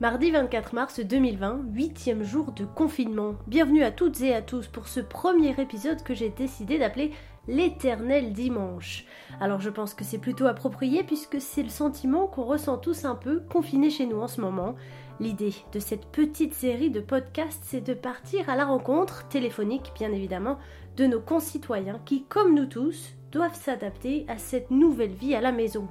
Mardi 24 mars 2020, huitième jour de confinement. Bienvenue à toutes et à tous pour ce premier épisode que j'ai décidé d'appeler l'éternel dimanche. Alors je pense que c'est plutôt approprié puisque c'est le sentiment qu'on ressent tous un peu confinés chez nous en ce moment. L'idée de cette petite série de podcasts, c'est de partir à la rencontre, téléphonique bien évidemment, de nos concitoyens qui, comme nous tous, doivent s'adapter à cette nouvelle vie à la maison.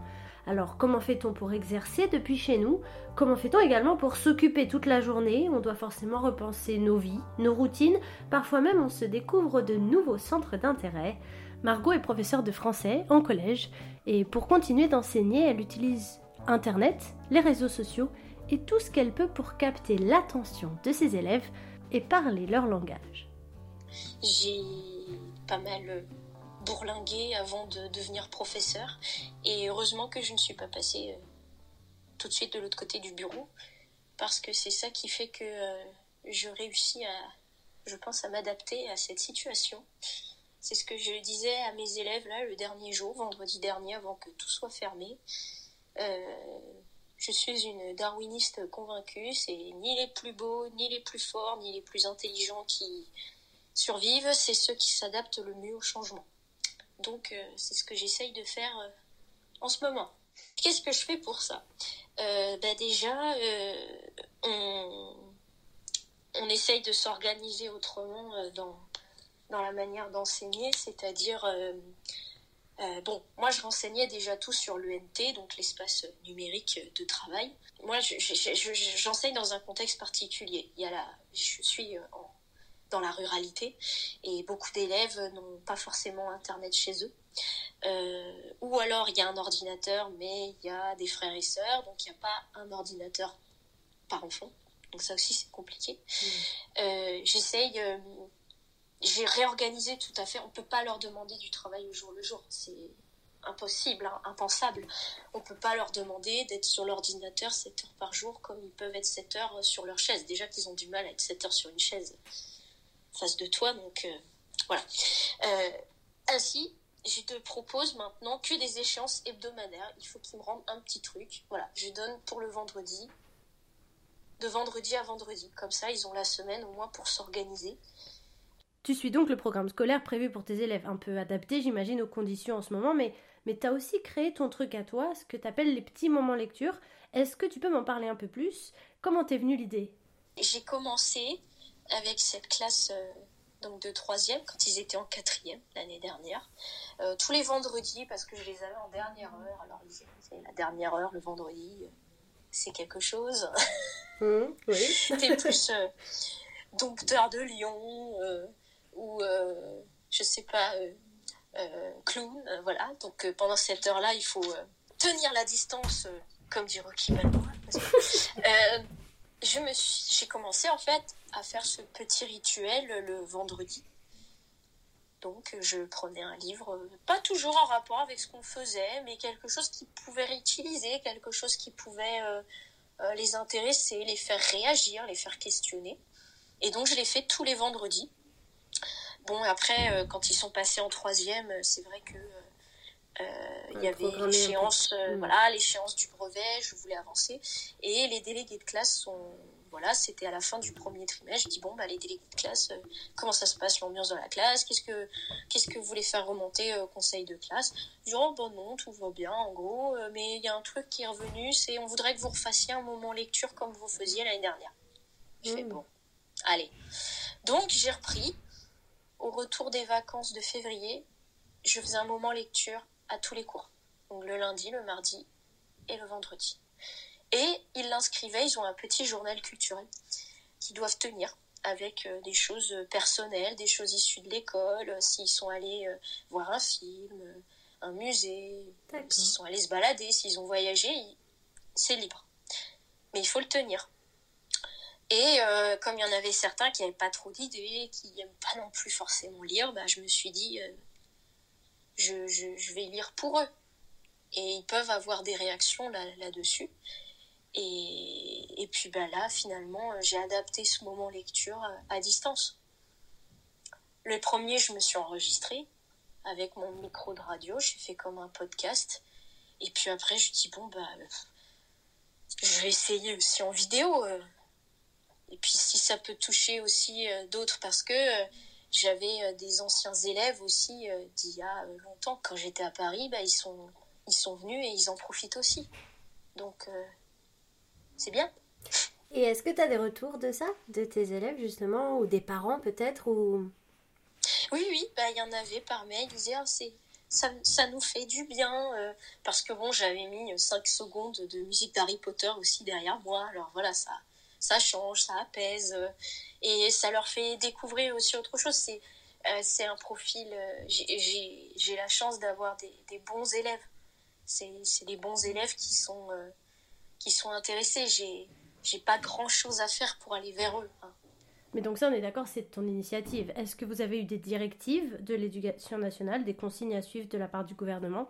Alors comment fait-on pour exercer depuis chez nous? Comment fait-on également pour s'occuper toute la journée? On doit forcément repenser nos vies, nos routines, parfois même on se découvre de nouveaux centres d'intérêt. Margot est professeure de français en collège et pour continuer d'enseigner, elle utilise Internet, les réseaux sociaux et tout ce qu'elle peut pour capter l'attention de ses élèves et parler leur langage. J'ai pas mal bourlinguer avant de devenir professeur. Et heureusement que je ne suis pas passée euh, tout de suite de l'autre côté du bureau, parce que c'est ça qui fait que euh, je réussis à, je pense, à m'adapter à cette situation. C'est ce que je disais à mes élèves là le dernier jour, vendredi dernier, avant que tout soit fermé. Euh, je suis une darwiniste convaincue, c'est ni les plus beaux, ni les plus forts, ni les plus intelligents qui survivent, c'est ceux qui s'adaptent le mieux au changement. Donc euh, c'est ce que j'essaye de faire euh, en ce moment. Qu'est-ce que je fais pour ça? Euh, bah Déjà, on, on essaye de s'organiser autrement dans, dans la manière d'enseigner, c'est-à-dire... bon, moi je renseignais déjà tout sur l'UNT, donc l'espace numérique de travail. Moi, j'enseigne dans un contexte particulier. Il y a la, je suis en dans la ruralité et beaucoup d'élèves n'ont pas forcément Internet chez eux. Euh, ou alors il y a un ordinateur mais il y a des frères et sœurs, donc il n'y a pas un ordinateur par enfant. Donc ça aussi c'est compliqué. Mmh. Euh, j'essaye, euh, j'ai réorganisé tout à fait. On peut pas leur demander du travail au jour le jour, c'est impossible, hein, impensable. On peut pas leur demander d'être sur l'ordinateur 7 heures par jour comme ils peuvent être 7 heures sur leur chaise. Déjà qu'ils ont du mal à être 7 heures sur une chaise face de toi. Donc euh, voilà. Euh, ainsi, je te propose maintenant que des échéances hebdomadaires. Il faut qu'ils me rendent un petit truc. Voilà, je donne pour le vendredi, de vendredi à vendredi. Comme ça, ils ont la semaine au moins pour s'organiser. Tu suis donc le programme scolaire prévu pour tes élèves, un peu adapté, j'imagine, aux conditions en ce moment, mais, mais tu as aussi créé ton truc à toi, ce que tu appelles les petits moments lecture. Est-ce que tu peux m'en parler un peu plus? Comment t'es venue l'idée? J'ai commencé avec cette classe euh, donc de troisième quand ils étaient en quatrième l'année dernière. Euh, tous les vendredis parce que je les avais en dernière heure. Alors c'est la dernière heure le vendredi, euh, c'est quelque chose. Mmh, oui. C'était plus dompteur de lion ou je sais pas clown. voilà. Donc pendant cette heure-là, il faut tenir la distance, comme dit Rocky Balboa. Je me j'ai commencé en fait à faire ce petit rituel le vendredi. Donc je prenais un livre, pas toujours en rapport avec ce qu'on faisait, mais quelque chose qui pouvait réutiliser, quelque chose qui pouvait euh, euh, les intéresser, les faire réagir, les faire questionner. Et donc je l'ai fait tous les vendredis. Bon après, euh, quand ils sont passés en troisième, c'est vrai que il y avait l'échéance, mm. voilà, l'échéance du brevet, je voulais avancer, et les délégués de classe sont voilà, c'était à la fin du premier trimestre. Je dis bon, bah, les délégués de classe, euh, comment ça se passe l'ambiance dans la classe? Qu'est-ce que qu'est-ce que vous voulez faire remonter euh, au conseil de classe? Je dis oh bon non, tout va bien en gros, euh, mais il y a un truc qui est revenu, c'est on voudrait que vous refassiez un moment lecture comme vous faisiez l'année dernière. Je fais mmh. bon, allez. Donc j'ai repris. Au retour des vacances de février, je faisais un moment lecture à tous les cours. Donc le lundi, le mardi et le vendredi. Et ils l'inscrivaient, ils ont un petit journal culturel qu'ils doivent tenir avec euh, des choses personnelles, des choses issues de l'école, euh, s'ils sont allés euh, voir un film, un musée, s'ils sont allés se balader, s'ils ont voyagé, c'est libre. Mais il faut le tenir. Et comme il y en avait certains qui n'avaient pas trop d'idées, qui n'aiment pas non plus forcément lire, bah, je me suis dit, je, vais lire pour eux. Et ils peuvent avoir des réactions là-dessus. Et, puis bah là, finalement, j'ai adapté ce moment lecture à, distance. Le premier, je me suis enregistrée avec mon micro de radio, j'ai fait comme un podcast. Et puis après, je dis, bon, bah, je vais essayer aussi en vidéo. et puis si ça peut toucher aussi d'autres, parce que j'avais des anciens élèves aussi d'il y a longtemps, quand j'étais à Paris, bah, ils, sont, ils sont venus et ils en profitent aussi. Donc c'est bien. Et est-ce que tu as des retours de ça, de tes élèves justement, ou des parents peut-être ou... Oui, oui, bah, il y en avait par mail, ils disaient, ah, c'est, ça, ça, nous fait du bien, euh, parce que bon, j'avais mis 5 secondes de musique d'Harry Potter aussi derrière moi, alors voilà, ça, ça change, ça apaise, euh, et ça leur fait découvrir aussi autre chose. C'est, euh, c'est un profil, j'ai, la chance d'avoir des, des bons élèves. C'est, des bons élèves qui sont, qui sont intéressés. J'ai, pas grand chose à faire pour aller vers eux. Hein. Mais donc ça, on est d'accord, c'est ton initiative. Est-ce que vous avez eu des directives de l'éducation nationale, des consignes à suivre de la part du gouvernement?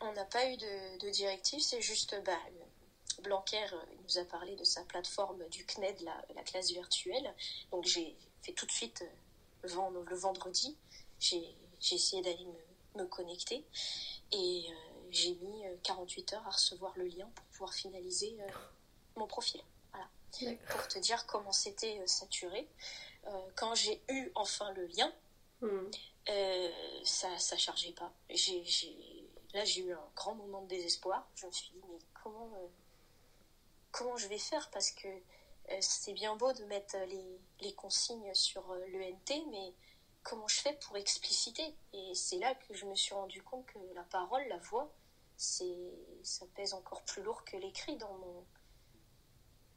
On n'a pas eu de, directives, c'est juste bah, Blanquer euh, nous a parlé de sa plateforme du CNED, la, classe virtuelle. Donc j'ai fait tout de suite euh, le, vendredi, j'ai essayé d'aller me, connecter et euh, j'ai mis 48 heures à recevoir le lien pour pouvoir finaliser mon profil pour te dire comment c'était saturé. Euh, quand j'ai eu enfin le lien, hmm. ça ne chargeait pas. là, j'ai eu un grand moment de désespoir. Je me suis dit, mais comment, comment je vais faire Parce que c'est bien beau de mettre les, les consignes sur l'ENT, mais comment je fais pour expliciter? Et c'est là que je me suis rendu compte que la parole, la voix, c'est ça pèse encore plus lourd que l'écrit dans mon,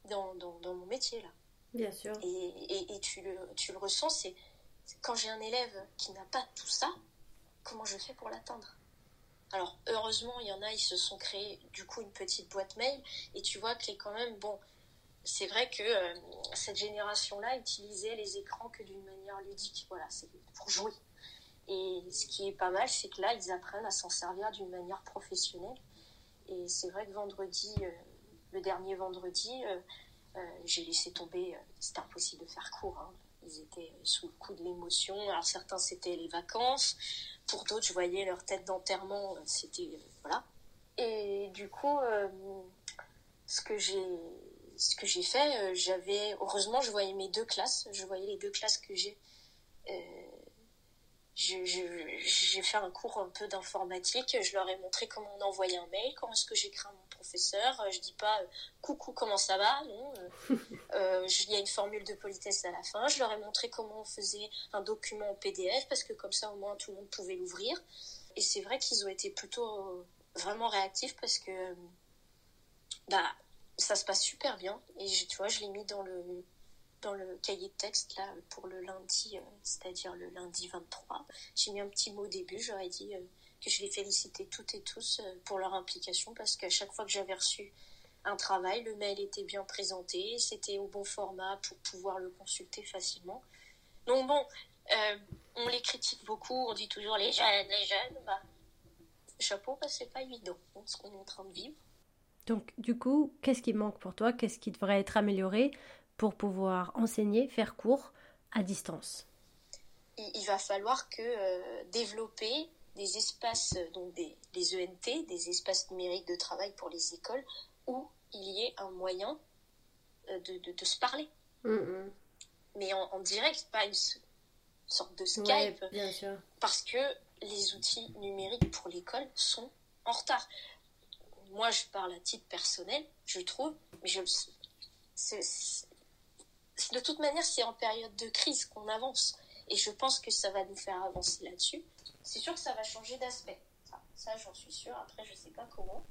dans, dans, mon métier là. Bien sûr. Et, et, tu, le, tu le ressens, c'est quand j'ai un élève qui n'a pas tout ça, comment je fais pour l'atteindre? Alors heureusement, il y en a, ils se sont créés du coup une petite boîte mail et tu vois que est quand même bon. C'est vrai que euh, cette génération-là utilisait les écrans que d'une manière ludique, voilà, c'est pour jouer. Et ce qui est pas mal, c'est que là, ils apprennent à s'en servir d'une manière professionnelle. Et c'est vrai que vendredi, euh, le dernier vendredi, euh, j'ai laissé tomber, c'était impossible de faire court. Hein. Ils étaient sous le coup de l'émotion. Alors certains, c'était les vacances. Pour d'autres, je voyais leur tête d'enterrement. C'était... voilà. Et du coup, ce que j'ai ce que j'ai fait, j'avais heureusement je voyais mes deux classes, je voyais les deux classes que j'ai j'ai fait un cours un peu d'informatique. Je leur ai montré comment on envoyait un mail, comment est-ce que j'écris à mon professeur. Je dis pas euh, coucou, comment ça va Non. Euh, euh, il y a une formule de politesse à la fin. Je leur ai montré comment on faisait un document en PDF parce que comme ça au moins tout le monde pouvait l'ouvrir. Et c'est vrai qu'ils ont été plutôt vraiment réactifs parce que bah ça se passe super bien. Et tu vois, je l'ai mis dans le dans le cahier de texte là pour le lundi, euh, c'est-à-dire le lundi 23. J'ai mis un petit mot au début, j'aurais dit euh, que je les félicitais toutes et tous euh, pour leur implication parce qu'à chaque fois que j'avais reçu un travail, le mail était bien présenté, c'était au bon format pour pouvoir le consulter facilement. Donc bon, on les critique beaucoup, on dit toujours les jeunes, les jeunes, bah, chapeau, bah, c'est pas évident ce qu'on est en train de vivre. Donc, du coup, qu'est-ce qui manque pour toi? Qu'est-ce qui devrait être amélioré? Pour pouvoir enseigner, faire cours à distance Il va falloir que euh, développer des espaces, donc des, ENT, des espaces numériques de travail pour les écoles, où il y ait un moyen euh, de, se parler. Mais en, direct, pas une sorte de Skype. bien sûr. Parce que les outils numériques pour l'école sont en retard. Moi, je parle à titre personnel, je trouve, mais je, de toute manière, c'est en période de crise qu'on avance. Et je pense que ça va nous faire avancer là-dessus. C'est sûr que ça va changer d'aspect. Ça, j'en suis sûre. Après, je sais pas comment.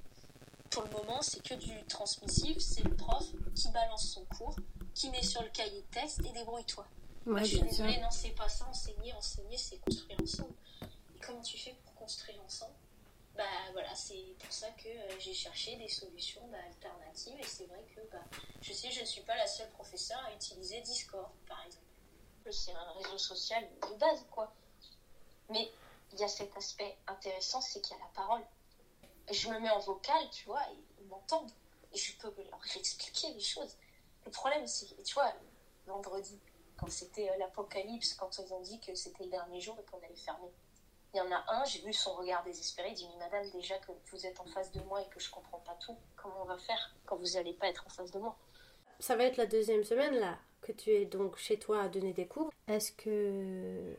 Pour le moment, c'est que du transmissif. C'est le prof qui balance son cours, qui met sur le cahier de test et débrouille-toi. je suis désolée, non, c'est pas ça. Enseigner, enseigner, c'est construire ensemble. Et comment tu fais pour construire ensemble bah voilà, c'est pour ça que euh, j'ai cherché des solutions bah, alternatives et c'est vrai que bah, je sais, je ne suis pas la seule professeure à utiliser Discord par exemple. C'est un réseau social de base quoi. Mais il y a cet aspect intéressant, c'est qu'il y a la parole. Je me mets en vocal, tu vois, et ils m'entendent et je peux leur expliquer les choses. Le problème, c'est, tu vois, vendredi, quand c'était euh, l'apocalypse, quand ils ont dit que c'était le dernier jour et qu'on allait fermer Il y en a un, j'ai vu son regard désespéré, il dit Mais madame, déjà que vous êtes en face de moi et que je comprends pas tout, comment on va faire quand vous n'allez pas être en face de moi? Ça va être la deuxième semaine là que tu es donc chez toi à donner des cours. Est-ce que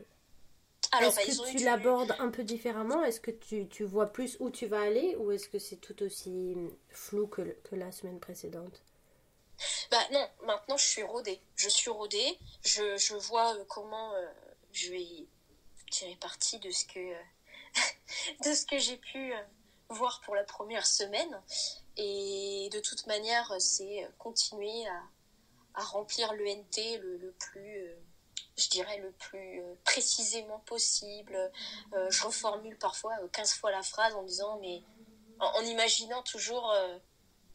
alors, est-ce bah, que tu l'abordes un peu différemment? Est-ce que tu, tu, vois plus où tu vas aller ou est-ce que c'est tout aussi flou que, que la semaine précédente? Bah non, maintenant je suis rodée. Je suis rodée. Je, je vois euh, comment euh, je vais tirer parti de ce que de ce que j'ai pu euh, voir pour la première semaine. Et de toute manière, c'est continuer à, à remplir l'ENT le, le plus je dirais le plus précisément possible. je reformule parfois 15 fois la phrase en disant mais en, imaginant toujours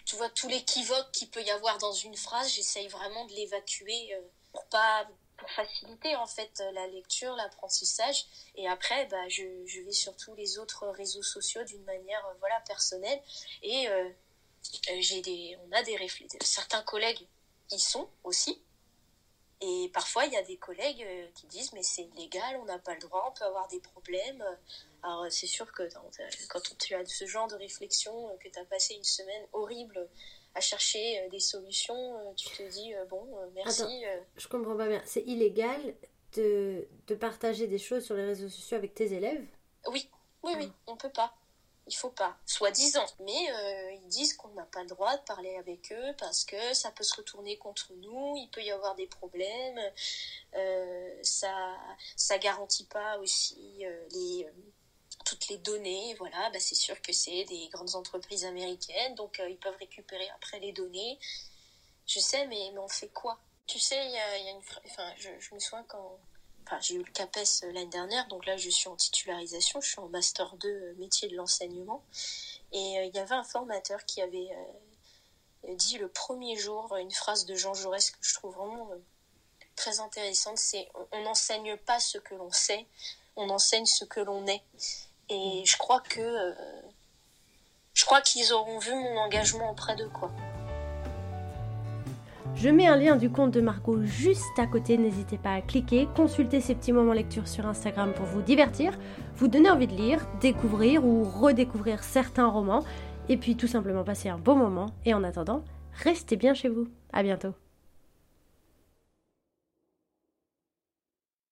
tu vois, tout l'équivoque qu'il peut y avoir dans une phrase, j'essaye vraiment de l'évacuer euh, pour pas pour faciliter en fait la lecture, l'apprentissage. Et après, bah, je, je, vais sur tous les autres réseaux sociaux d'une manière euh, voilà personnelle. Et euh, j'ai des, on a des réflexions. Certains collègues y sont aussi. Et parfois, il y a des collègues qui disent mais c'est illégal, on n'a pas le droit, on peut avoir des problèmes. Alors c'est sûr que quand tu as ce genre de réflexion, euh, que tu as passé une semaine horrible à chercher euh, des solutions, euh, tu te dis bon, merci. je comprends pas bien. C'est illégal de, de, partager des choses sur les réseaux sociaux avec tes élèves? Oui, oui, oui, on peut pas. Il faut pas, soi-disant. Mais ils disent qu'on n'a pas le droit de parler avec eux parce que ça peut se retourner contre nous, il peut y avoir des problèmes, ça ça garantit pas aussi les toutes les données, voilà, bah c'est sûr que c'est des grandes entreprises américaines, donc euh, ils peuvent récupérer après les données. Je sais, mais, mais on fait quoi? Tu sais, il y a, y a, une... Enfin, je, me souviens quand... Enfin, j'ai eu le CAPES euh, l'année dernière, donc là, je suis en titularisation, je suis en Master 2 euh, métier de l'enseignement. Et il y avait un formateur qui avait dit le premier jour une phrase de Jean Jaurès que je trouve vraiment très intéressante, c'est on n'enseigne pas ce que l'on sait, on enseigne ce que l'on est. Et je crois que euh, je crois qu'ils auront vu mon engagement auprès d'eux, quoi. Je mets un lien du compte de Margot juste à côté, n'hésitez pas à cliquer, consulter ces petits moments lecture sur Instagram pour vous divertir, vous donner envie de lire, découvrir ou redécouvrir certains romans, et puis tout simplement passer un bon moment. Et en attendant, restez bien chez vous. À bientôt.